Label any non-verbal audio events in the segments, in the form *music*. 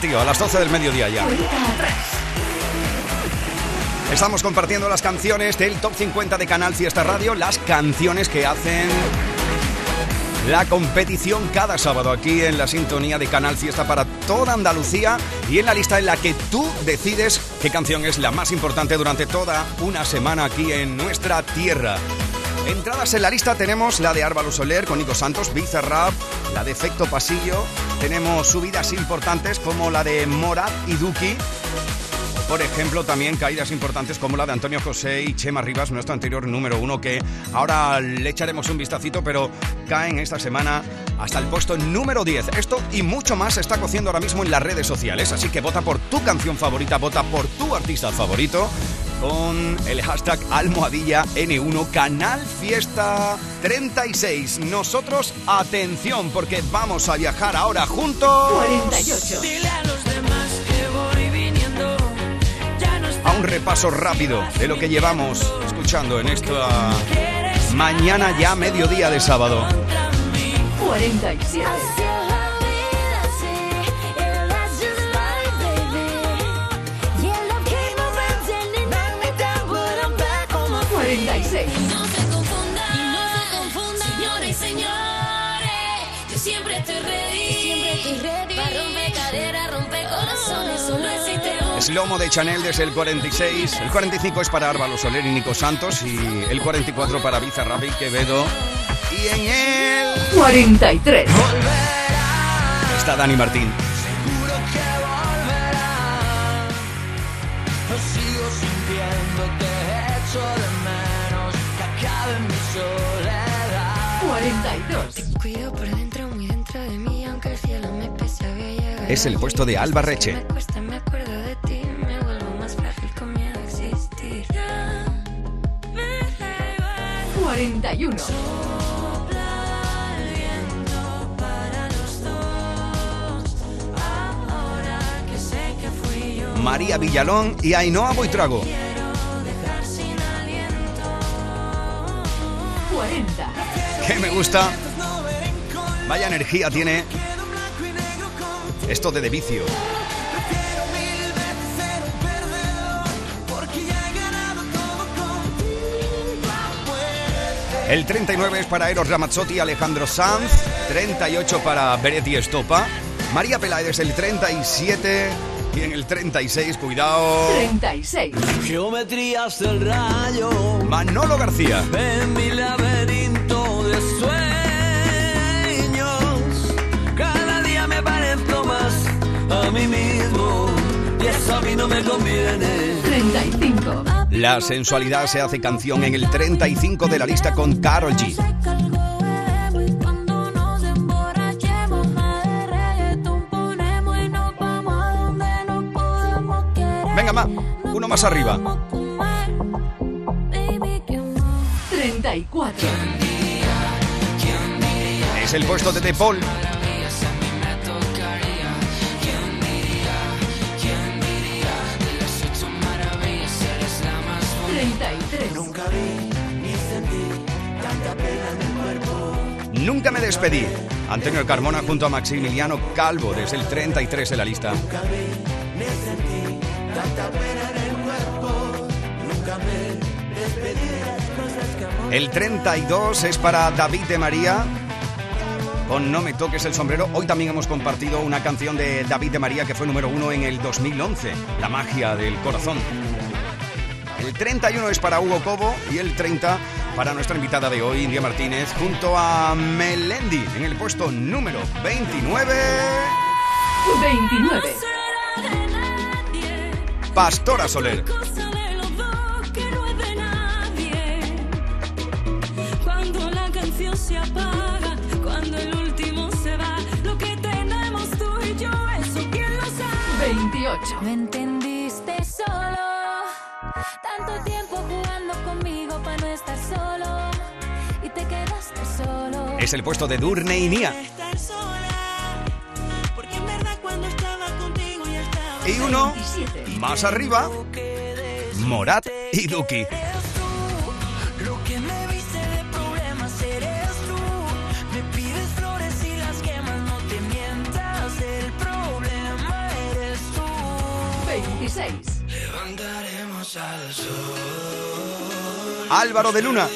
Tío, a las 12 del mediodía ya. Estamos compartiendo las canciones del Top 50 de Canal Fiesta Radio, las canciones que hacen la competición cada sábado aquí en la sintonía de Canal Fiesta para toda Andalucía y en la lista en la que tú decides qué canción es la más importante durante toda una semana aquí en nuestra tierra. Entradas en la lista tenemos la de Árvalo Soler con Nico Santos, Bizarrap, la de Efecto Pasillo, tenemos subidas importantes como la de Morat y Duki, por ejemplo, también caídas importantes como la de Antonio José y Chema Rivas, nuestro anterior número uno, que ahora le echaremos un vistacito, pero caen esta semana hasta el puesto número 10. Esto y mucho más se está cociendo ahora mismo en las redes sociales, así que vota por tu canción favorita, vota por tu artista favorito con el hashtag almohadilla N1 Canal Fiesta 36. Nosotros, atención, porque vamos a viajar ahora juntos. 48. A un repaso rápido de lo que llevamos escuchando en esta mañana ya mediodía de sábado. 47. 46. No se confundan, no se confundan, señores y señores. Yo siempre estoy ready, siempre estoy ready. Para romper cadera, romper corazones, solo existe uno. Es Lomo de Chanel desde el 46. El 45 es para Álvaro Soler y Nico Santos. Y el 44 para Bizarrap y Quevedo. Y en él 43. está Dani Martín. Ahora que sé que fui yo, María Villalón y Ainhoa Boitrago. Que me gusta. Vaya energía tiene esto de de vicio. El 39 es para Eros Ramazzotti y Alejandro Sanz. 38 para Beretti Estopa. María Peláez el 37. Y en el 36, cuidado, 36. Geometrías del rayo Manolo García. en mi laberinto mí mismo y eso a mí no me conviene. 35. La sensualidad se hace canción en el 35 de la lista con Carol G. Venga, ma, uno más arriba. Vamos a comer, baby, que no. 34. Es el puesto de De Paul. Treinta y tres. Nunca me despedí. Antonio Carmona junto a Maximiliano Calvo desde el 33 de la lista. El 32 es para David de María con No me toques el sombrero. Hoy también hemos compartido una canción de David de María que fue número uno en el 2011, La magia del corazón. El 31 es para Hugo Cobo y el 30 para nuestra invitada de hoy, India Martínez, junto a Melendi en el puesto número 29. 29. de nadie, Pastora Soler. Cuando la canción se apaga, cuando el último se va, lo que tenemos tú y yo, eso quién lo sabe. 28. Me entendiste no estar solo y te quedaste solo. Es el puesto de Durne y Nia. estar sola. Porque en verdad cuando estaba contigo ya estaba. Y uno 27. más arriba, Morat y Duki. Lo que me Álvaro de Luna.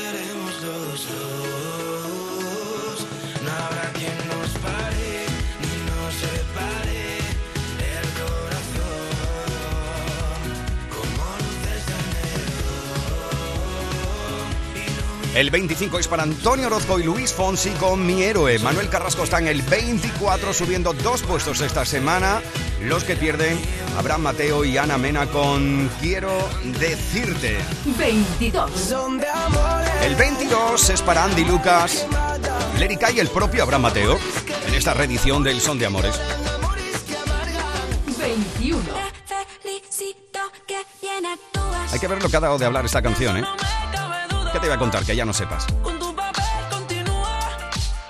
El 25 es para Antonio Orozco y Luis Fonsi con Mi Héroe. Manuel Carrasco está en el 24, subiendo dos puestos esta semana. Los que pierden, Abraham Mateo y Ana Mena con Quiero Decirte. 22. El 22 es para Andy Lucas, Lérica y el propio Abraham Mateo en esta reedición del Son de Amores. 21. Felicito que bien actúas. Hay que ver lo que ha dado de hablar esta canción, ¿eh? ¿Qué te voy a contar? Que ya no sepas.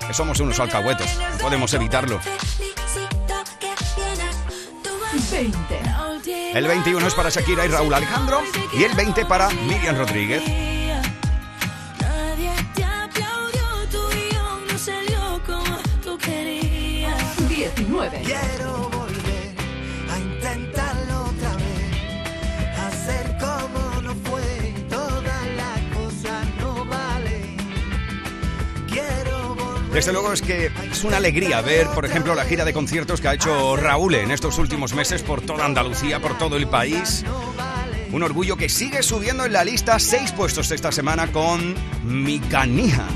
Que somos unos alcahuetos. No podemos evitarlo. Felicito que bien actúas. 20. La última El 21 es para Shakira y Raúl Alejandro. Y el 20 para Miriam Rodríguez. Desde luego es que es una alegría ver, por ejemplo, la gira de conciertos que ha hecho Raúl en estos últimos meses por toda Andalucía, por todo el país. Un orgullo que sigue subiendo en la lista seis puestos esta semana con Mi Canija.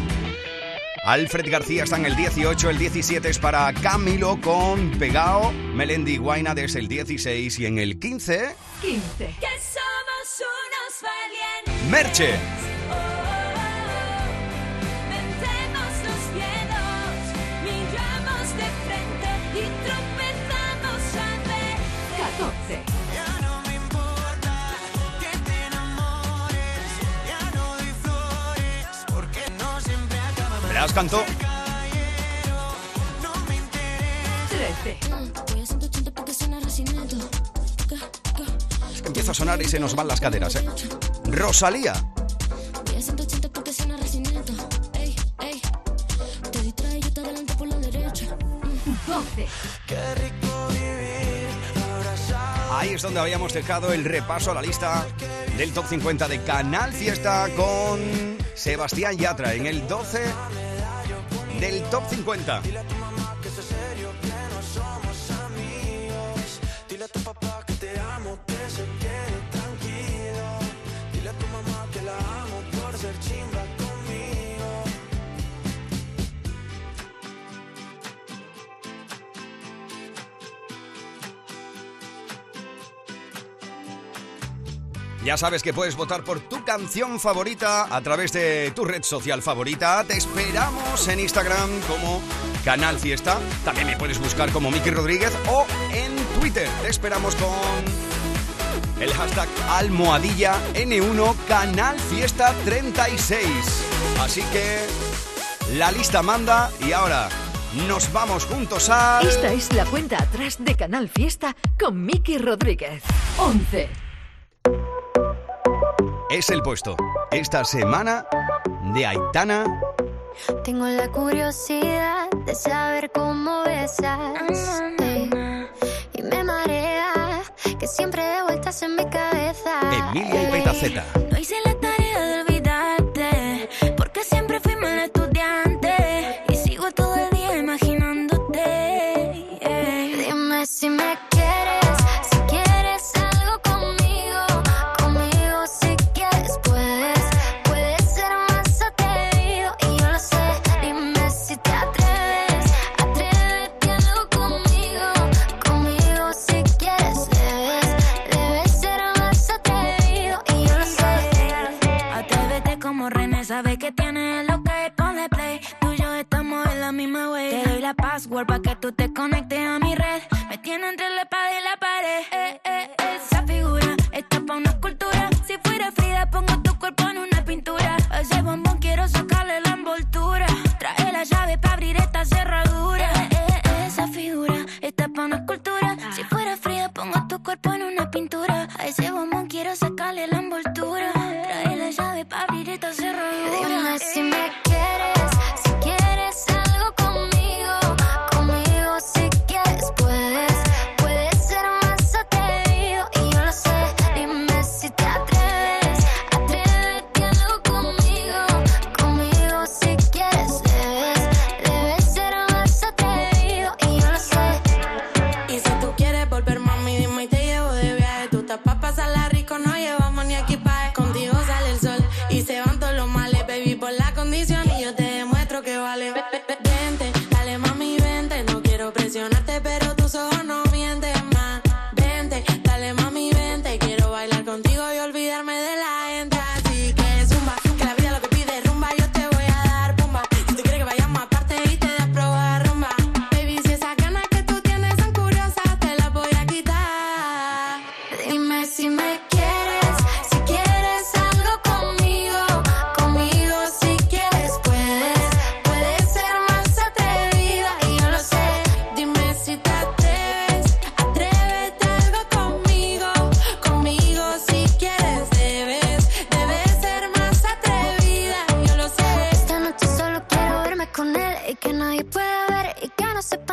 Alfred García está en el 18, el 17 es para Camilo con Pegao, Melendi Guaina desde el 16 y en el 15, 15. Que somos unos valientes. Merche. Me interesa. 13. Voy a 180 porque suena recinto. Empieza a sonar y se nos van las caderas, ¿eh? Rosalía. Voy a 180 porque suena recinto. Ey, ey. Te distrae, yo te adelanto por la derecha. 12. Qué rico vivir abrazado. Ahí es donde habíamos dejado el repaso a la lista del top 50 de Canal Fiesta con Sebastián Yatra en el 12 del top 50. Ya sabes que puedes votar por tu canción favorita a través de tu red social favorita. Te esperamos en Instagram como Canal Fiesta. También me puedes buscar como Miki Rodríguez o en Twitter. Te esperamos con el hashtag almohadilla N1 Canal Fiesta 36. Así que la lista manda y ahora nos vamos juntos a... Esta es la cuenta atrás de Canal Fiesta con Miki Rodríguez. 11. Es el puesto esta semana de Aitana Tengo la curiosidad de saber cómo besas. y me marea que siempre de vueltas en mi cabeza. Emilia y. Petaceta. No hice la como René, sabe que tienes lo que ponle play. Tú y yo estamos en la misma way. Te doy la password para que tú te conectes a mi red. Me tiene entre la espada y la pared. Eh, eh, esa figura está pa' una escultura. Si fuera Frida, pongo tu cuerpo en una pintura. A ese bombón quiero sacarle la envoltura. Trae la llave para abrir esta cerradura. Eh, eh, esa figura está pa' una escultura. Si fuera Frida, pongo tu cuerpo en una pintura. A ese bombón quiero sacarle la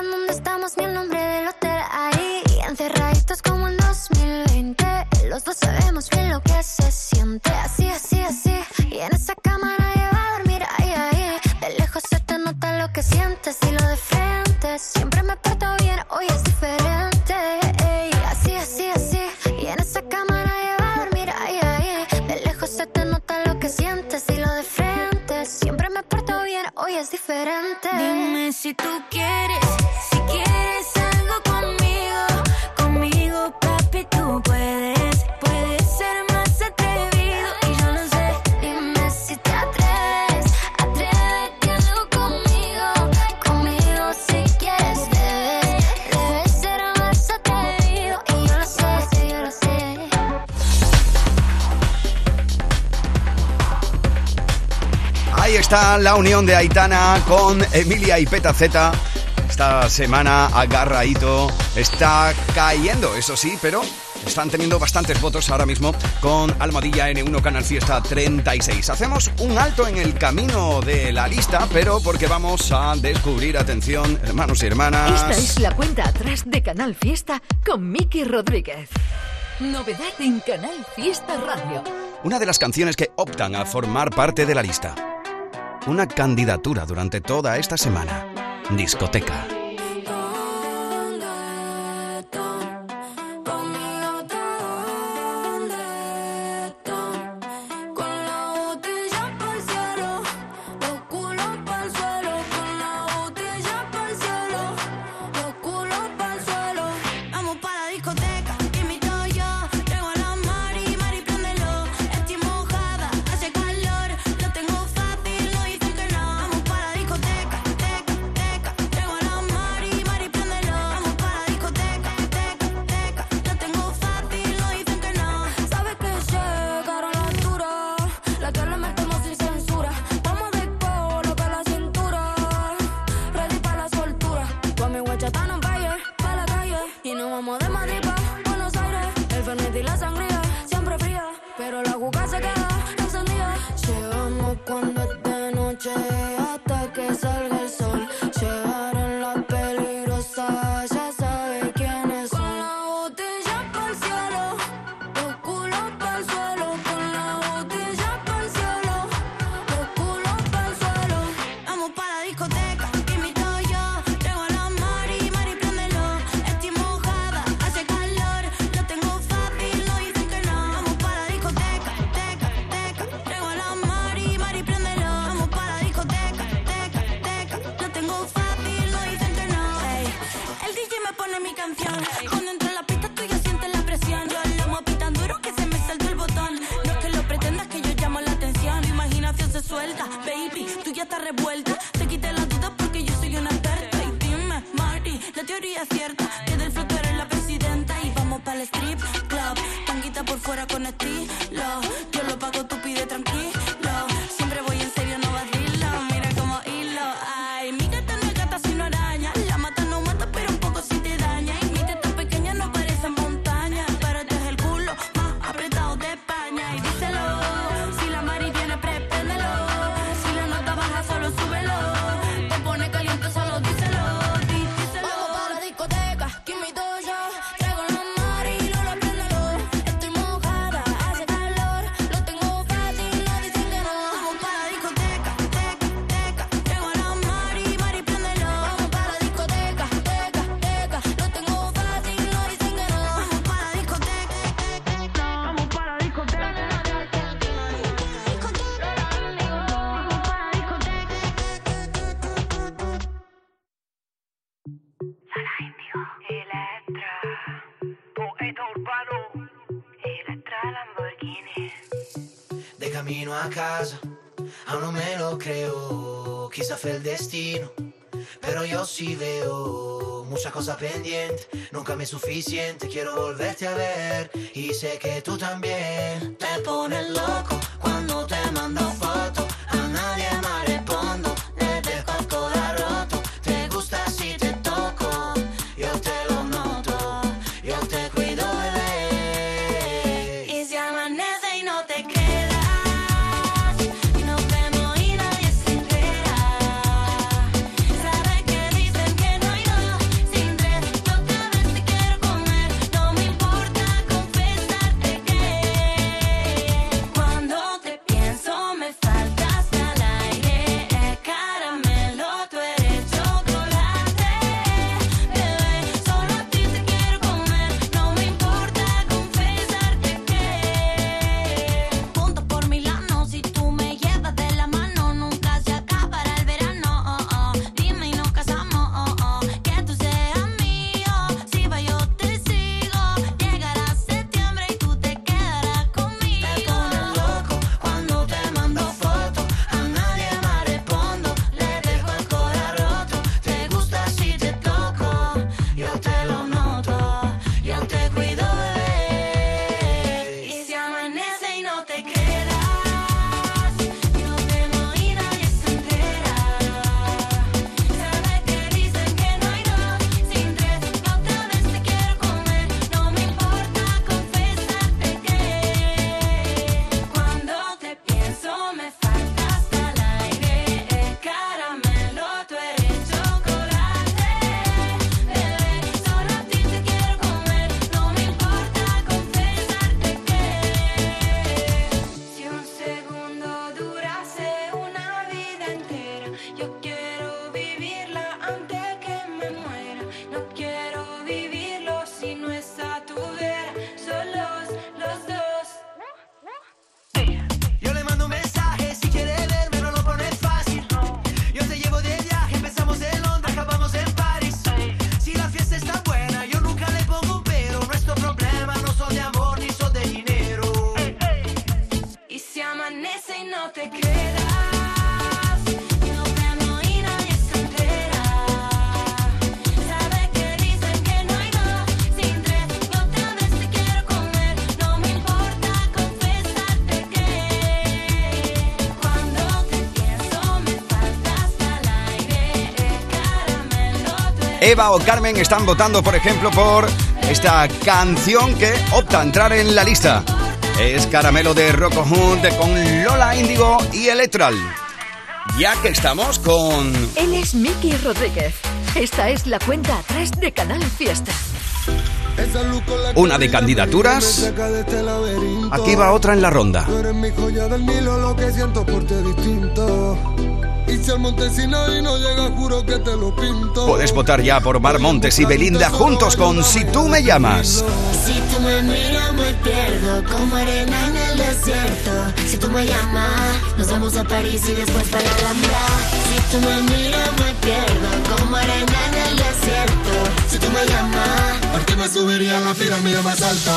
preguntan dónde estamos ni el nombre de los está la unión de Aitana con Emilia y Peta Z. Esta semana agarradito está cayendo, eso sí, pero están teniendo bastantes votos ahora mismo con Almadilla N1 Canal Fiesta 36. Hacemos un alto en el camino de la lista, pero porque vamos a descubrir, atención, hermanos y hermanas. Esta es la cuenta atrás de Canal Fiesta con Miki Rodríguez. Novedad en Canal Fiesta Radio. Una de las canciones que optan a formar parte de la lista una candidatura durante toda esta semana. Discoteca el destino. Pero yo sí veo muchas cosas pendientes. Nunca me es suficiente, quiero volverte a ver. Y sé que tú también te pones loco cuando te mando fotos. Eva o Carmen están votando, por ejemplo, por esta canción que opta a entrar en la lista. Es Caramelo de Rocco Hunt con Lola Índigo y Electral. Ya que estamos con... Él es Miki Rodríguez. Esta es la cuenta atrás de Canal Fiesta. Una de candidaturas. Aquí va otra en la ronda. Tú eres mi joya del Nilo, lo que siento por ti distinto. Y si el Montesino y no llega, juro que te lo pinto. Puedes votar ya por Mar Montes y Belinda juntos con Si tú me llamas. Si tú me miras me pierdo como arena en el desierto. Si tú me llamas, nos vamos a París y después para la Alhambra. Si tú me miras me pierdo como arena en el desierto. Si tú me llamas, ¿Por qué me subiría a la pirámide más alta?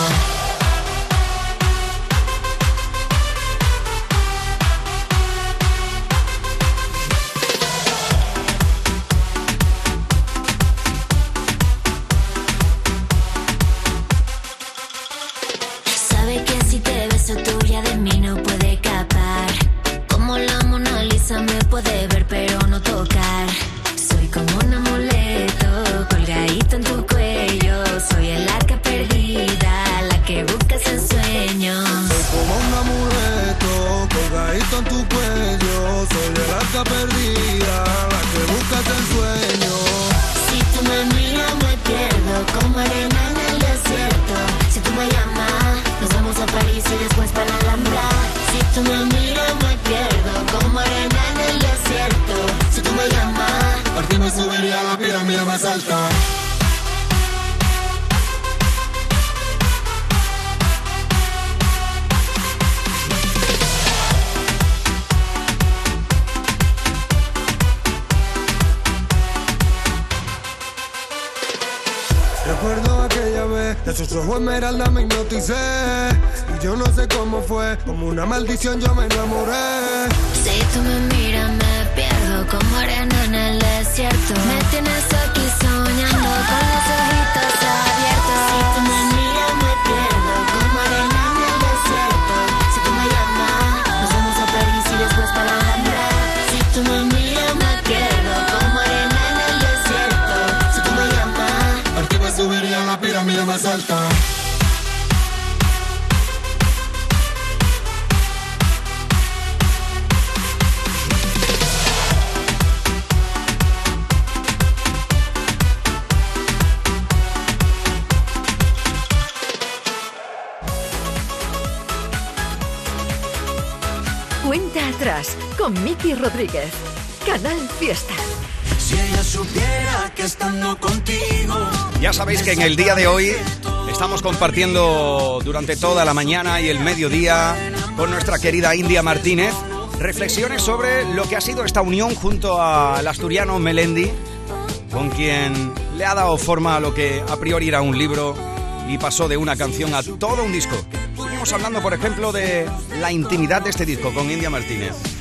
Yo no sé cómo fue, como una maldición yo me enamoré si tú me miras me pierdo como arena en el desierto. Me tienes aquí soñando con los ojitos abiertos. Si tú me miras me pierdo como arena en el desierto. Si tú me llamas, nos vamos a París y después para la Alhambra. Si tú me miras me pierdo como arena en el desierto. Si tú me llamas, ¿Por qué me subiría a la pirámide más alta? Con Miki Rodríguez. Canal Fiesta. Si ella supiera que estando contigo. Ya sabéis que en el día de hoy estamos compartiendo durante toda la mañana y el mediodía con nuestra querida India Martínez reflexiones sobre lo que ha sido esta unión junto al asturiano Melendi, con quien le ha dado forma a lo que a priori era un libro y pasó de una canción a todo un disco. Seguimos hablando, por ejemplo, de la intimidad de este disco con India Martínez.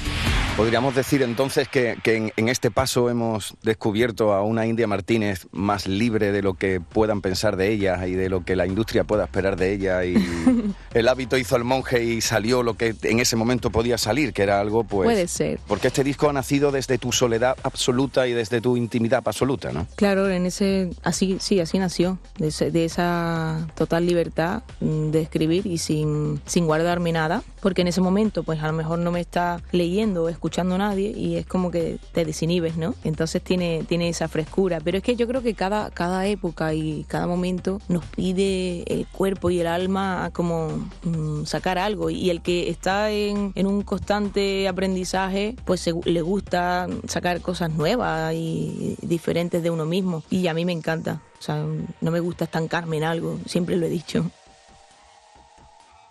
Podríamos decir entonces que, que en, en este paso hemos descubierto a una India Martínez más libre de lo que puedan pensar de ella y de lo que la industria pueda esperar de ella y *laughs* el hábito hizo al monje y salió lo que en ese momento podía salir, que era algo pues... Puede ser. Porque este disco ha nacido desde tu soledad absoluta y desde tu intimidad absoluta, ¿no? Claro, en ese, así, sí, así nació, de, ese- de esa total libertad mm, de escribir y sin, sin guardarme nada, porque en ese momento, pues a lo mejor no me está leyendo o escuchando nadie y es como que te desinhibes, ¿no? Entonces tiene, tiene esa frescura, pero es que yo creo que cada, cada época y cada momento nos pide el cuerpo y el alma a como mm, sacar algo y el que está en, en un constante aprendizaje, pues le gusta sacar cosas nuevas y diferentes de uno mismo. Y a mí me encanta. O sea, no me gusta estancarme en algo, siempre lo he dicho.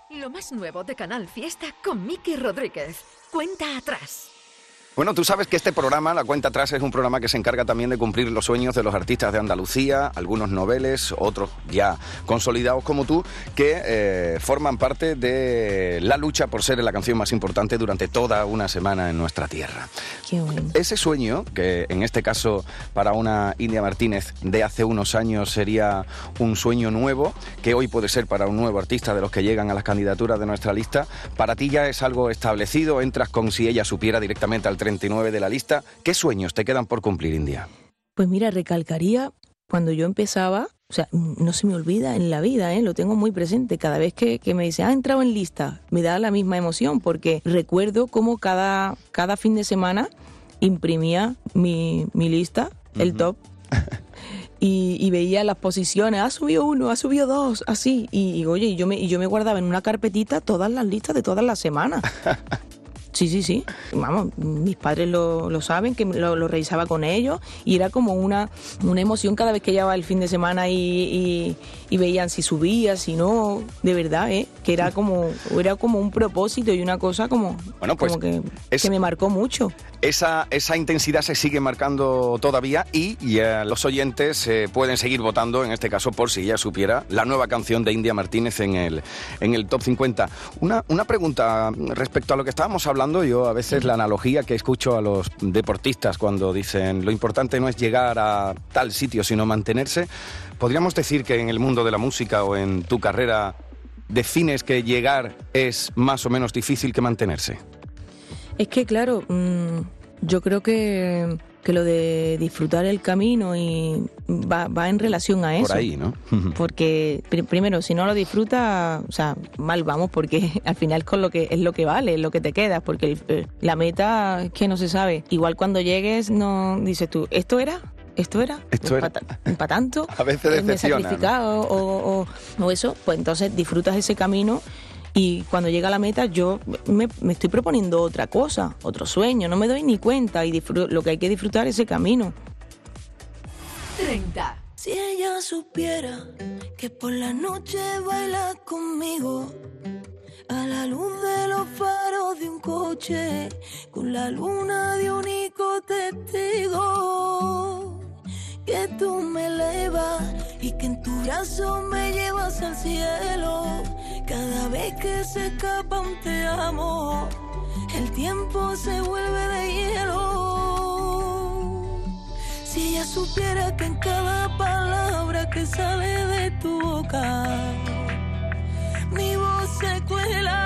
Lo más nuevo de Canal Fiesta con Miki Rodríguez. Cuenta atrás. Bueno, tú sabes que este programa, La Cuenta Atrás, es un programa que se encarga también de cumplir los sueños de los artistas de Andalucía, algunos noveles, otros ya consolidados como tú, que eh, forman parte de la lucha por ser la canción más importante durante toda una semana en nuestra tierra. Qué bueno. Ese sueño, que en este caso para una India Martínez de hace unos años sería un sueño nuevo, que hoy puede ser para un nuevo artista de los que llegan a las candidaturas de nuestra lista, para ti ya es algo establecido, entras con si ella supiera directamente al 39 de la lista. ¿Qué sueños te quedan por cumplir, India? Pues mira, recalcaría cuando yo empezaba, o sea, no se me olvida en la vida, ¿eh? lo tengo muy presente. Cada vez que, que me dice, ha entrado en lista, me da la misma emoción porque recuerdo cómo cada, cada fin de semana imprimía mi, mi lista, el top, y, y veía las posiciones, ha subido uno, ha subido dos, así. Y, y, oye, y yo, me, y yo me guardaba en una carpetita todas las listas de todas las semanas. *laughs* Sí, sí, sí. Vamos, mis padres lo, lo saben, que lo, lo revisaba con ellos y era como una, una emoción cada vez que llegaba el fin de semana y, y- y veían si subía, si no, de verdad, ¿eh? Que era como, era como un propósito y una cosa como, Bueno, pues, como que, es- que me marcó mucho. Esa, esa intensidad se sigue marcando todavía y ya los oyentes eh, pueden seguir votando, en este caso por si ya supiera, la nueva canción de India Martínez en el, en el top 50. Una, una pregunta respecto a lo que estábamos hablando, yo a veces la analogía que escucho a los deportistas cuando dicen lo importante no es llegar a tal sitio, sino mantenerse, podríamos decir que en el mundo de la música o en tu carrera defines que llegar es más o menos difícil que mantenerse. Es que, claro, mm, yo creo que, que lo de disfrutar el camino y va, va en relación a eso. Por ahí, ¿no? *laughs* Porque pri- primero, si no lo disfrutas, o sea, mal vamos, porque *laughs* al final con lo que es lo que vale, es lo que te quedas, porque el- eh, la meta es que no se sabe. Igual cuando llegues, no dices tú, ¿esto era? ¿Esto era? Esto era. ¿Para tanto? *laughs* A veces me he decepciona, ¿no? sacrificado o, o- o eso, pues entonces disfrutas ese camino y cuando llega a la meta yo me, me estoy proponiendo otra cosa, otro sueño, no me doy ni cuenta y lo que hay que disfrutar es ese camino. 30. Si ella supiera que por la noche baila conmigo a la luz de los faros de un coche con la luna de único testigo que tú me elevas y que en tu brazo me llevas al cielo cada vez que se escapa un te amo el tiempo se vuelve de hielo si ella supiera que en cada palabra que sale de tu boca, mi voz se cuela.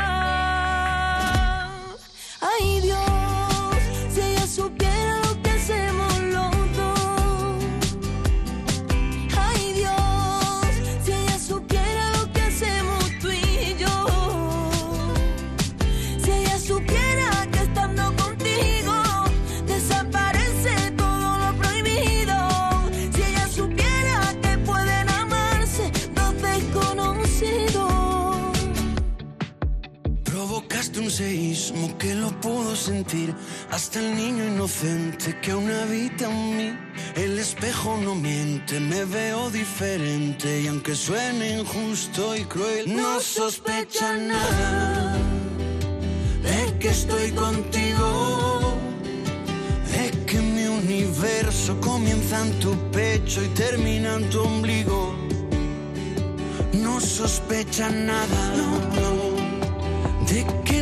Ay inocente que aún habita en mí. El espejo no miente, me veo diferente y aunque suene injusto y cruel, no sospecha nada de que estoy contigo. De que mi universo comienza en tu pecho y termina en tu ombligo. No sospecha nada, no, no de que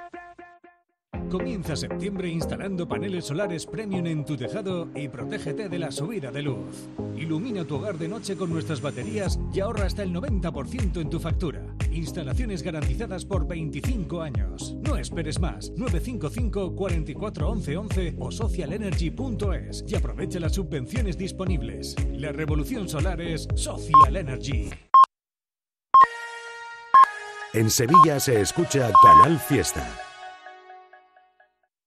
Comienza septiembre instalando paneles solares premium en tu tejado y protégete de la subida de luz. Ilumina tu hogar de noche con nuestras baterías y ahorra hasta el 90% en tu factura. Instalaciones garantizadas por 25 años. No esperes más. 955 44 11 11 o socialenergy.es y aprovecha las subvenciones disponibles. La revolución solar es Social Energy. En Sevilla se escucha Canal Fiesta.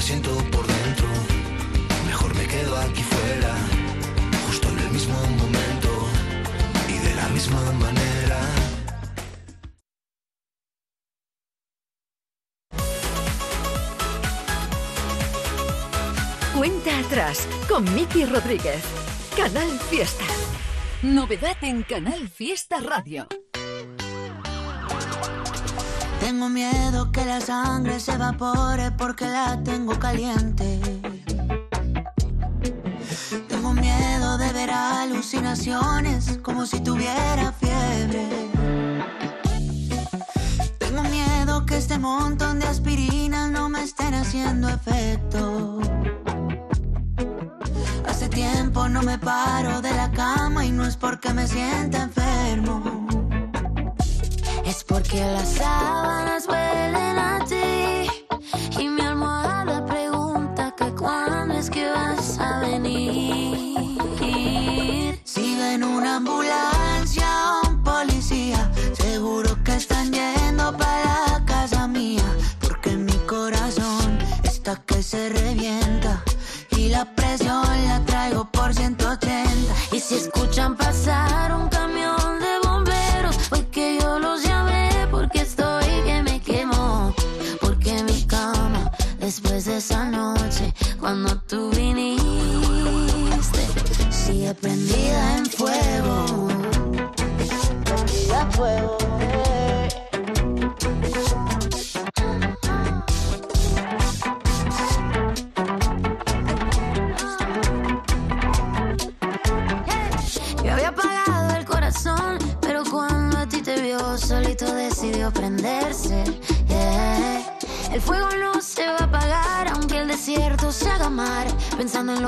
siento por dentro, mejor me quedo aquí fuera, justo en el mismo momento y de la misma manera. Cuenta atrás con Miki Rodríguez. Canal Fiesta. Novedad en Canal Fiesta Radio. Tengo miedo que la sangre se evapore porque la tengo caliente. Tengo miedo de ver alucinaciones como si tuviera fiebre. Tengo miedo que este montón de aspirinas no me estén haciendo efecto. Hace tiempo no me paro de la cama y no es porque me sienta enfermo. Es porque las sábanas huelen a ti y mi almohada pregunta que cuándo es que vas a venir. Si ven una ambulancia o un policía, seguro que están yendo para la casa mía, porque mi corazón está que se revienta y la presión la traigo por 180. Y si escuchan pasar un después de esa noche, cuando tú viniste, sigue prendida en fuego. A fuego.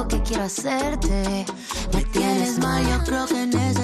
Que quiero hacerte. Me tienes mal, yo creo que necesito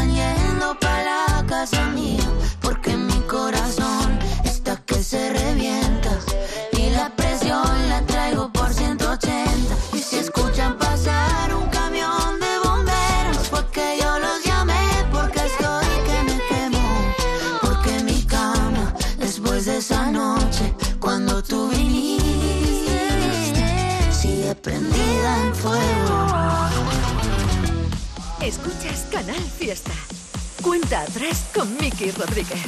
están yendo para la casa mía. Porque mi corazón está que se revienta. Y la presión la traigo por 180. Y si escuchan pasar un camión de bomberos, porque yo los llamé. Porque estoy que me quemo. Porque mi cama, después de esa noche, cuando tú viniste, sigue prendida en fuego. Escuchas Canal Fiesta. Con Miki Rodríguez.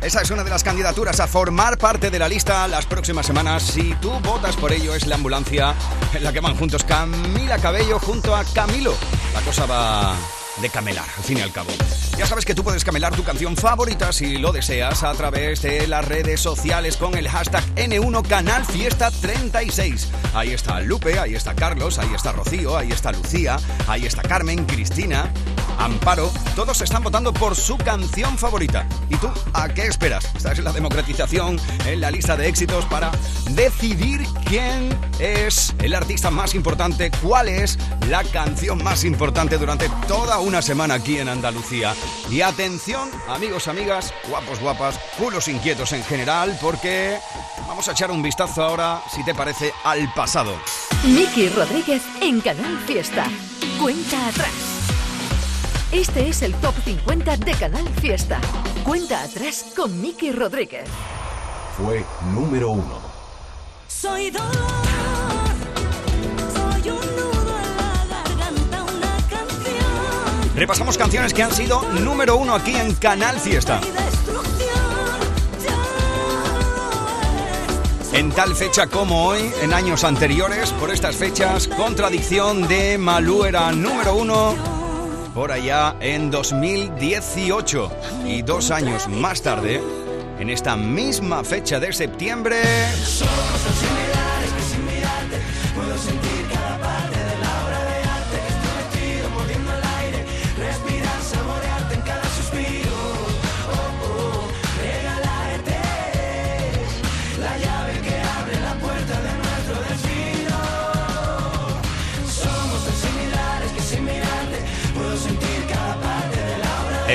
Esa es una de las candidaturas a formar parte de la lista las próximas semanas. Si tú votas por ello, es la ambulancia en la que van juntos Camila Cabello junto a Camilo. La cosa va de camelar, al fin y al cabo. Ya sabes que tú puedes camelar tu canción favorita si lo deseas a través de las redes sociales con el hashtag N1 Canal Fiesta 36. Ahí está Lupe, ahí está Carlos, ahí está Rocío, ahí está Lucía, ahí está Carmen, Cristina, Amparo. Todos están votando por su canción favorita. ¿Y tú a qué esperas? Estás en la democratización, en la lista de éxitos para decidir quién es el artista más importante, cuál es la canción más importante durante toda una semana aquí en Andalucía. Y atención, amigos, amigas, guapos, guapas, culos inquietos en general, porque vamos a echar un vistazo ahora, si te parece, al pasado. Miki Rodríguez en Canal Fiesta. Cuenta atrás. Este es el top 50 de Canal Fiesta. Cuenta atrás con Miki Rodríguez. Fue número uno. Soy dolor, soy un nudo en la garganta, una canción. Repasamos canciones que han sido número uno aquí en Canal Fiesta. En tal fecha como hoy, en años anteriores, por estas fechas, Contradicción de Malú era número uno por allá en 2018. Y dos años más tarde, en esta misma fecha de septiembre,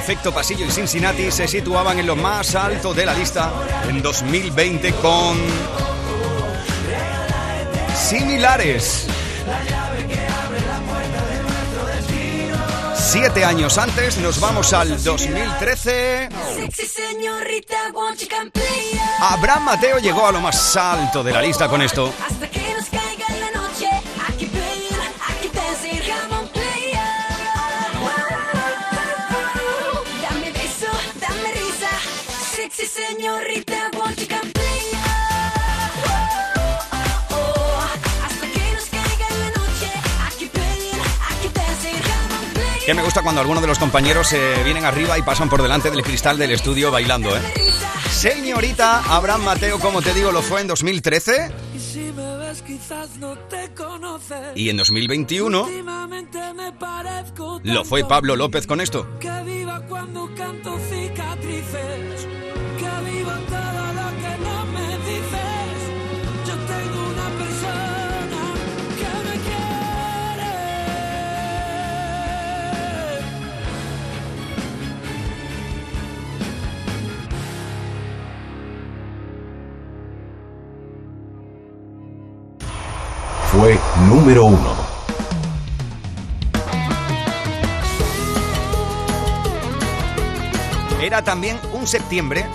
Efecto Pasillo y Cincinnati se situaban en lo más alto de la lista en 2020 con similares. Siete años antes nos vamos al 2013. Sexy señorita, won't you come play it? Abraham Mateo llegó a lo más alto de la lista con esto. Que me gusta cuando algunos de los compañeros se vienen arriba y pasan por delante del cristal del estudio bailando, ¿eh? Señorita Abraham Mateo, como te digo, lo fue en 2013 Y si me ves quizás no te conoces. y en 2021 Últimamente me parezco lo fue Pablo López con esto. Fue número uno. Era también un septiembre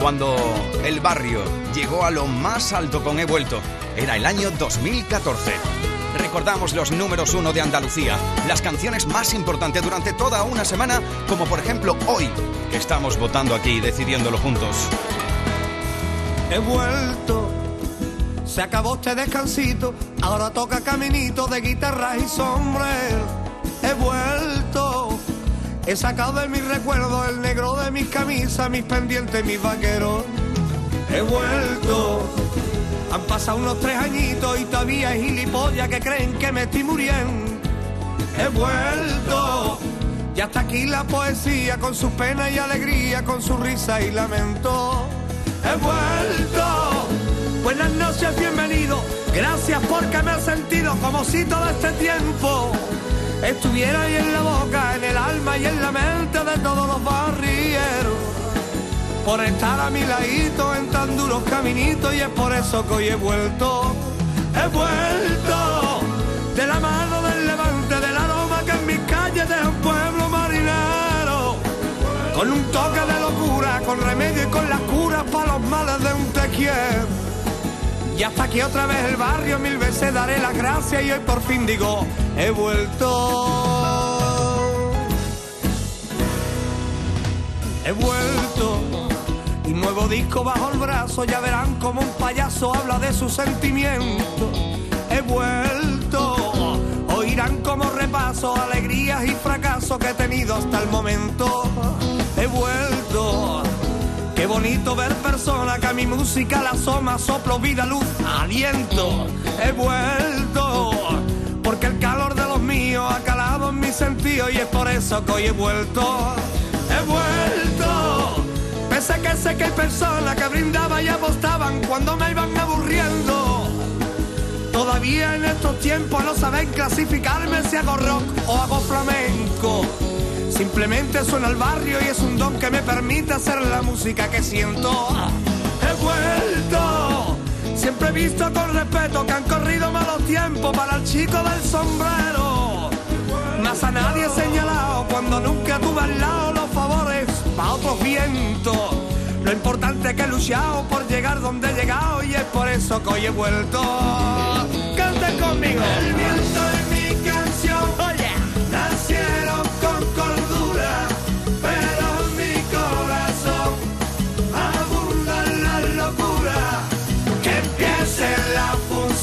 cuando el barrio llegó a lo más alto con He vuelto. Era el año 2014. Recordamos los números uno de Andalucía, las canciones más importantes durante toda una semana, como por ejemplo hoy, que estamos votando aquí y decidiéndolo juntos. He vuelto, se acabó este descansito, ahora toca caminito de guitarras y sombrero. He vuelto, he sacado de mis recuerdos el negro de mis camisas, mis pendientes, mis vaqueros. He vuelto, han pasado unos tres añitos y todavía hay gilipollas que creen que me estoy muriendo. He vuelto, ya está aquí la poesía con su pena y alegría, con su risa y lamento. He vuelto, buenas noches bienvenido. Gracias porque me he sentido como si todo este tiempo estuviera ahí en la boca, en el alma y en la mente de todos los barrieros. Por estar a mi ladito en tan duros caminitos y es por eso que hoy he vuelto, he vuelto de la mano del levante, del aroma que en mis calles deja un pueblo marinero. Con un toque de locura, con remedio y con las curas para los males de un te quiero. Y hasta aquí otra vez el barrio, mil veces daré las gracias y hoy por fin digo, he vuelto. He vuelto. Y nuevo disco bajo el brazo, ya verán como un payaso habla de sus sentimientos. He vuelto. Oirán como repaso alegrías y fracasos que he tenido hasta el momento. He vuelto. Qué bonito ver personas que a mi música la asoma, soplo, vida, luz, aliento. He vuelto, porque el calor de los míos ha calado en mi sentido y es por eso que hoy he vuelto. He vuelto, pese a que sé que hay personas que brindaban y apostaban cuando me iban aburriendo. Todavía en estos tiempos no saben clasificarme si hago rock o hago flamenco. Simplemente suena al barrio y es un don que me permite hacer la música que siento. He vuelto, siempre he visto con respeto que han corrido malos tiempos para el chico del sombrero. Más a nadie he señalado cuando nunca tuve al lado los favores para otros vientos. Lo importante es que he luchado por llegar donde he llegado y es por eso que hoy he vuelto. Cante conmigo. El viento en mi canción,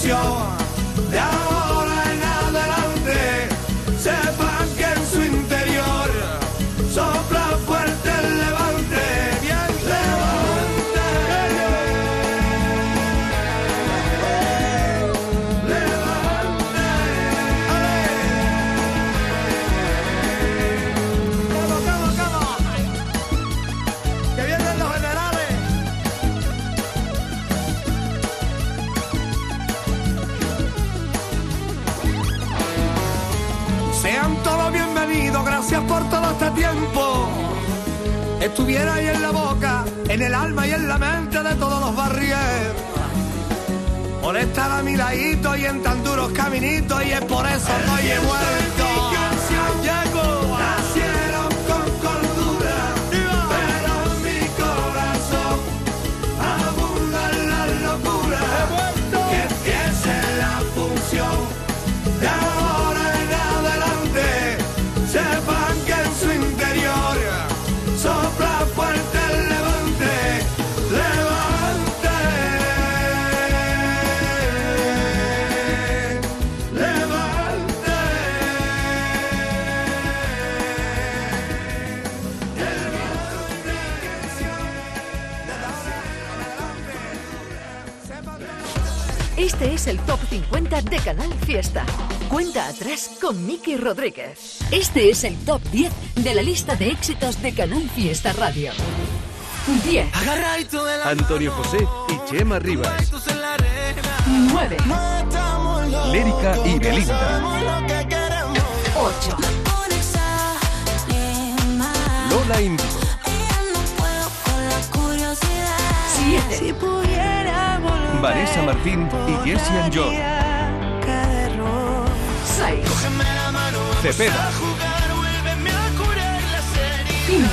your gracias por todo este tiempo. Estuviera ahí en la boca, en el alma y en la mente de todos los barrios. Por estar a mi ladito y en tan duros caminitos y es por eso que hoy he vuelto. Llego. Este es el Top 50 de Canal Fiesta. Cuenta atrás con Miki Rodríguez. Este es el Top 10 de la lista de éxitos de Canal Fiesta Radio. 10. Antonio José y Chema Rivas. 9. Lérica y Belinda. 8. Lola Índigo. 7. Vanessa Martín y Jessie and John. 6. Cepeda. 5.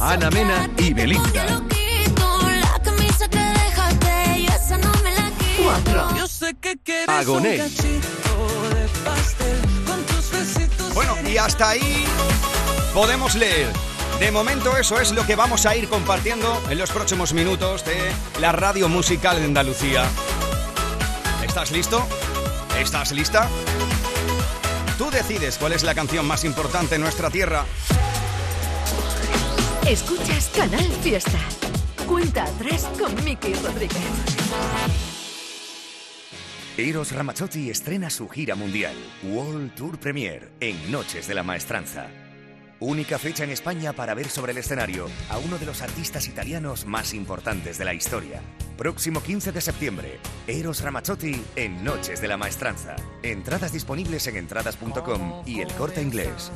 Ana Mena y Belinda. la camisa que dejaste, yo esa no me la quito. 4. Yo sé que quieres Agoné. Bueno, y hasta ahí podemos leer. De momento eso es lo que vamos a ir compartiendo en los próximos minutos de la radio musical de Andalucía. ¿Estás listo? ¿Estás lista? Tú decides cuál es la canción más importante en nuestra tierra. Escuchas Canal Fiesta. Cuenta atrás con Miki Rodríguez. Eros Ramazzotti estrena su gira mundial, World Tour Premier, en Noches de la Maestranza. Única fecha en España para ver sobre el escenario a uno de los artistas italianos más importantes de la historia. Próximo 15 de septiembre, Eros Ramazzotti en Noches de la Maestranza. Entradas disponibles en entradas.com y el corte inglés.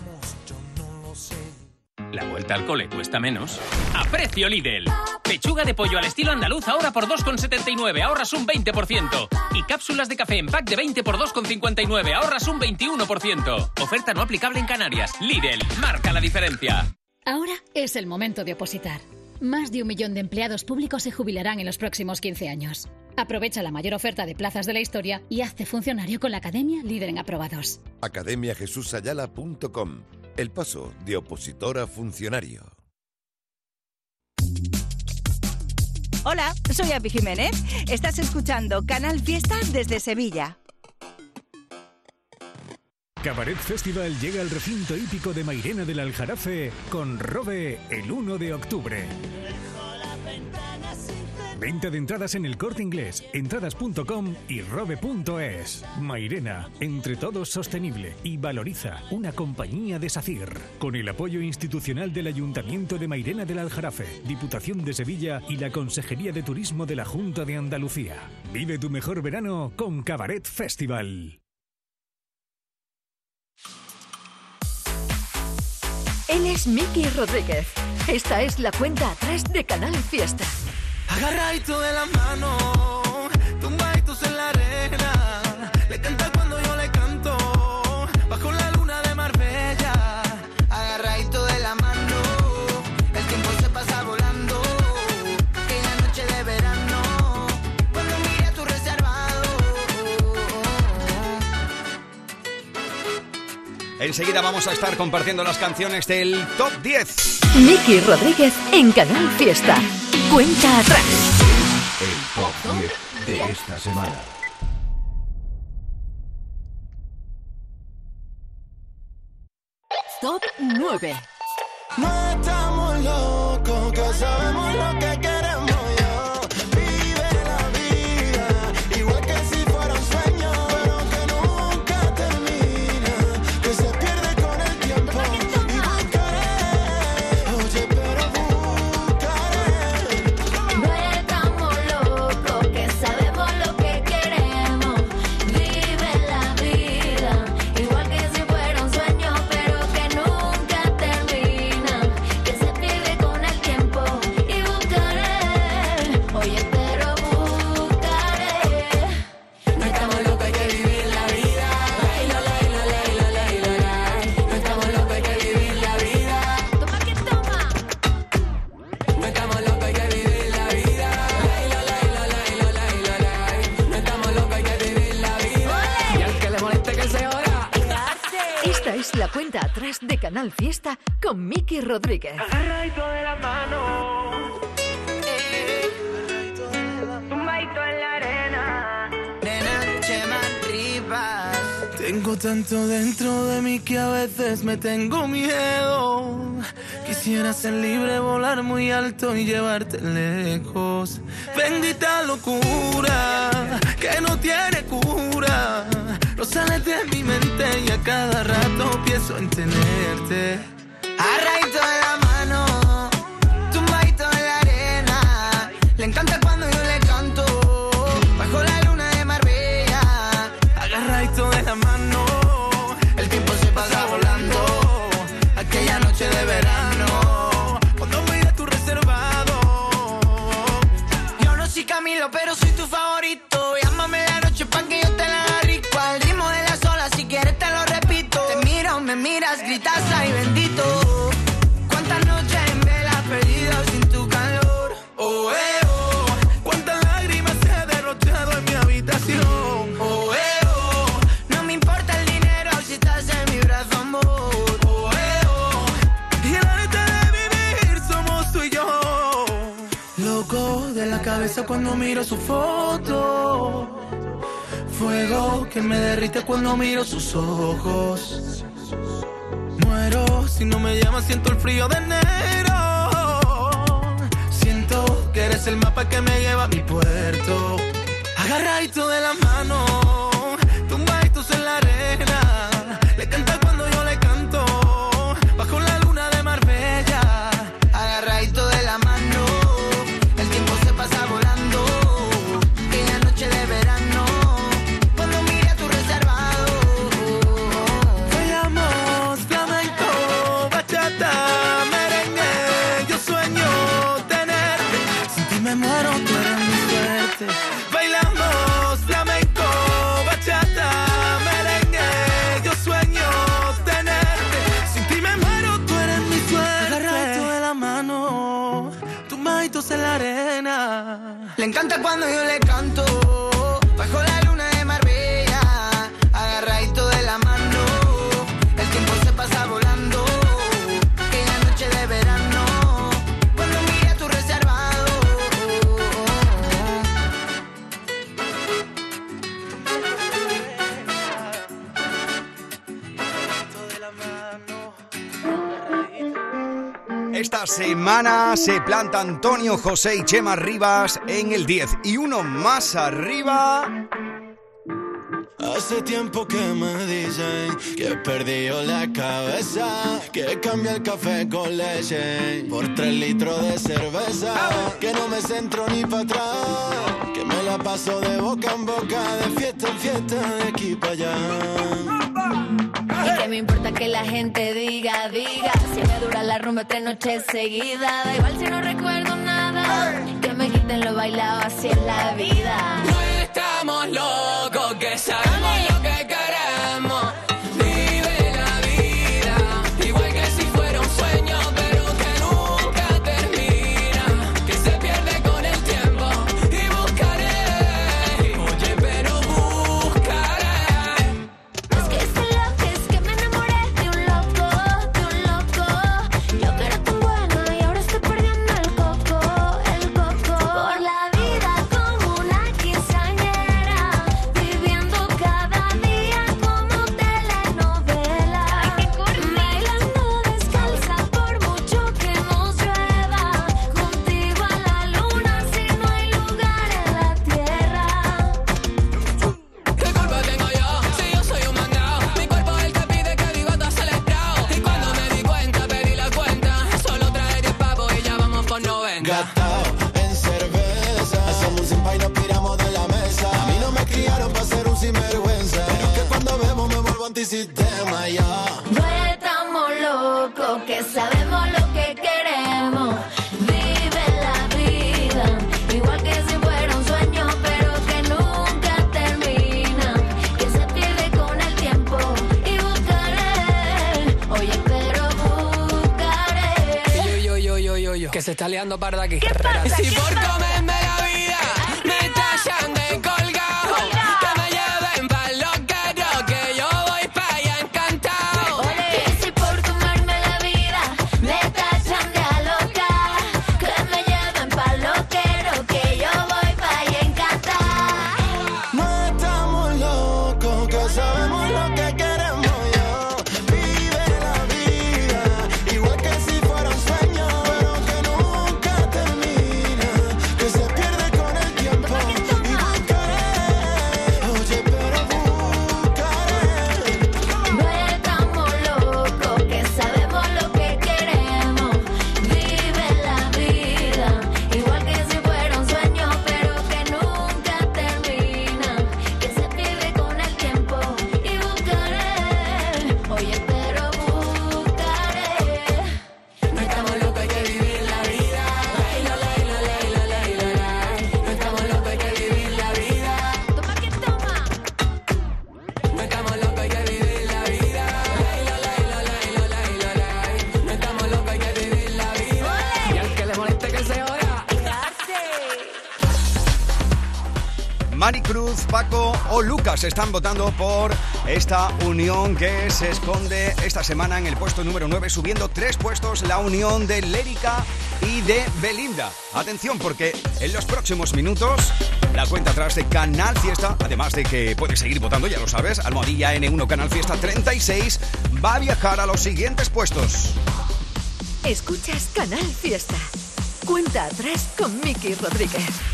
La vuelta al cole cuesta menos. ¡A precio Lidl! Pechuga de pollo al estilo andaluz ahora por 2,79, ahorras un 20%. Y cápsulas de café en pack de 20 por 2,59, ahorras un 21%. Oferta no aplicable en Canarias. Lidl, marca la diferencia. Ahora es el momento de opositar. Más de un millón de empleados públicos se jubilarán en los próximos 15 años. Aprovecha la mayor oferta de plazas de la historia y hazte funcionario con la Academia Líder en Aprobados. academiajesusayala.com El paso de opositor a funcionario. Hola, soy Api Jiménez. Estás escuchando Canal Fiesta desde Sevilla. Cabaret Festival llega al recinto hípico de Mairena del Aljarafe con Robe el 1 de octubre. Venta de entradas en el corte inglés, entradas.com y robe.es. Mairena, entre todos sostenible y valoriza una compañía de SACIR. Con el apoyo institucional del Ayuntamiento de Mairena del Aljarafe, Diputación de Sevilla y la Consejería de Turismo de la Junta de Andalucía. Vive tu mejor verano con Cabaret Festival. Él es Miki Rodríguez. Esta es la cuenta atrás de Canal Fiesta. Agarradito de la mano, Enseguida vamos a estar compartiendo las canciones del Top 10. Miki Rodríguez en Canal Fiesta. Cuenta atrás. El top 10 de esta semana. Top 9. No atrás de Canal Fiesta con Miki Rodríguez. Agarradito de la mano. Tumbadito en la arena. Nena, Chema Rivas. Tengo tanto dentro de mí que a veces me tengo miedo. Quisiera ser libre, volar muy alto y llevarte lejos. Bendita locura que no tiene cura. Sales de mi mente y a cada rato pienso en tenerte. Arraito de la mano, tumbadito en la arena. Le encanta cuando yo le canto, bajo la luna de Marbella. Agarradito de la mano, el tiempo se pasa volando. Aquella noche de verano, cuando me a tu reservado. Yo no soy Camilo, pero soy miro su foto. Fuego que me derrite cuando miro sus ojos. Muero si no me llamas, siento el frío de enero. Siento que eres el mapa que me lleva a mi puerto. Agarradito de la mano, tumbaditos en la arena. Le canto, se planta Antonio José y Chema Rivas en el 10 y uno más arriba. Hace tiempo que me dicen que he perdido la cabeza, que cambia el café con leche por tres litros de cerveza, que no me centro ni para atrás, que me la paso de boca en boca, de fiesta en fiesta, de aquí para allá. ¿Y qué me importa que la gente diga, diga? Si me dura la rumba tres noches seguidas, da igual si no recuerdo nada. Que me quiten lo bailado, así es la vida. No estamos locos. escuchando, Parda, aquí. o Lucas están votando por esta unión que se esconde esta semana en el puesto número 9, subiendo tres puestos la unión de Lérica y de Belinda. Atención porque en los próximos minutos la cuenta atrás de Canal Fiesta, además de que puedes seguir votando, ya lo sabes, almohadilla N1 Canal Fiesta 36, va a viajar a los siguientes puestos. Escuchas Canal Fiesta. Cuenta atrás con Miki Rodríguez.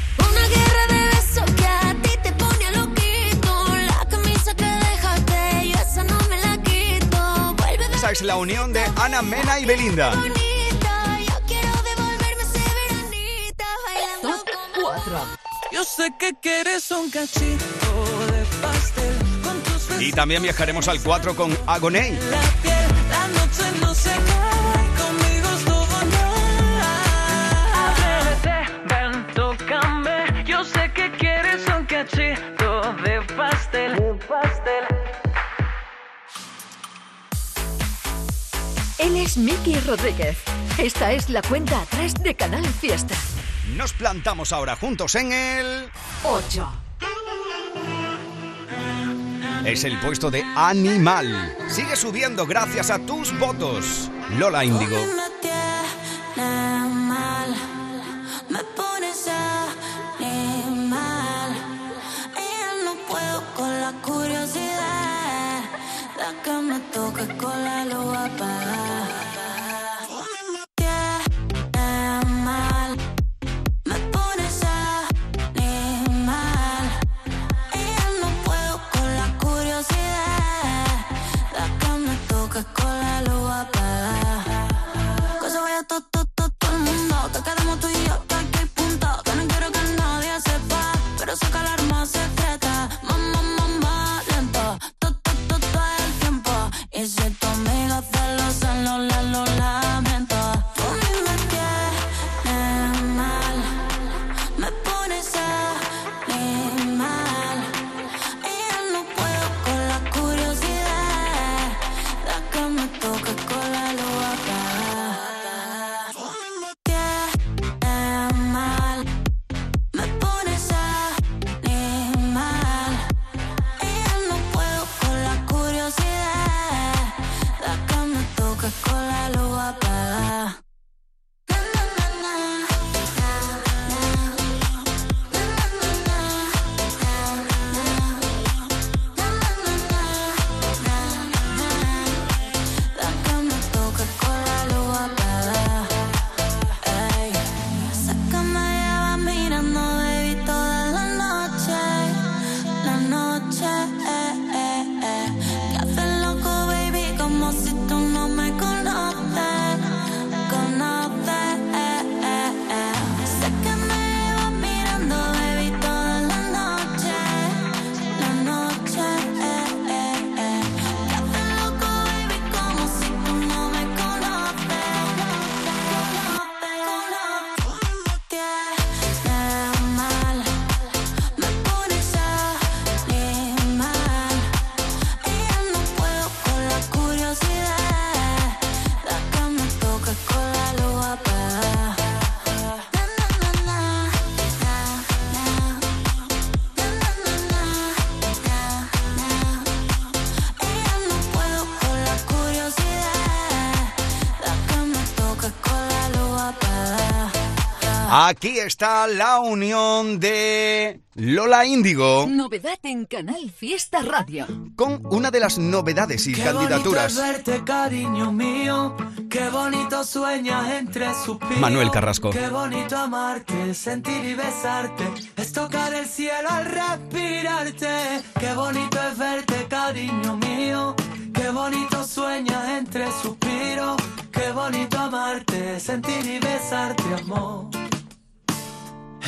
es la unión de Ana Mena y Belinda. Yo sé que quieres un cachito de pastel con tus Y también viajaremos al 4 con Agoney. La piel, la noche no se acaba y conmigo es todo nada. Ven, tócame. Yo sé que quieres un cachito de pastel. es Miki Rodríguez. Esta es la cuenta atrás de Canal Fiesta. Nos plantamos ahora juntos en el 8. Es el puesto de Animal. Sigue subiendo gracias a tus votos. Lola Índigo. curiosidad que me toque con la luz apagada. Me Aquí está la unión de Lola Índigo Novedad en Canal Fiesta Radio. con una de las novedades y Qué candidaturas. bonito es verte, cariño mío. Qué bonito sueñas entre suspiros. Manuel Carrasco. Qué bonito amarte, sentir y besarte. Es tocar el cielo al respirarte. Qué bonito es verte, cariño mío. Qué bonito sueñas entre suspiros. Qué bonito amarte, sentir y besarte, amor.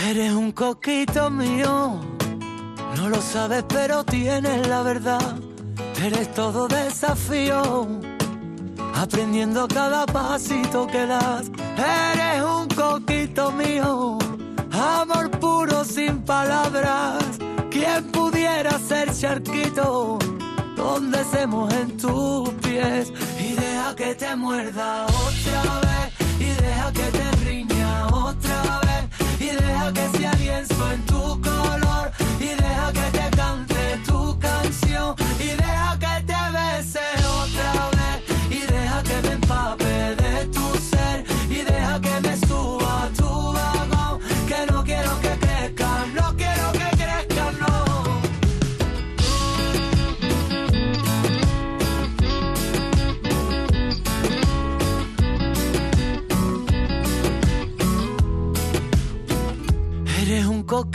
Eres un coquito mío. No lo sabes, pero tienes la verdad. Eres todo desafío. Aprendiendo cada pasito que das. Eres un coquito mío. Amor puro sin palabras. ¿Quién pudiera ser charquito? Donde se mojen tus pies. Y deja que te muerda otra vez. Y deja que te riña otra vez. Y deja que sea lienzo en tu color. Y deja que te cante tu canción. Y deja que te bese otra vez. Y deja que me empape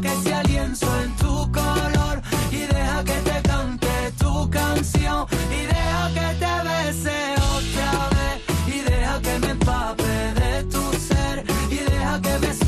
Que sea lienzo en tu color. Y deja que te cante tu canción. Y deja que te bese otra vez. Y deja que me empape de tu ser. Y deja que me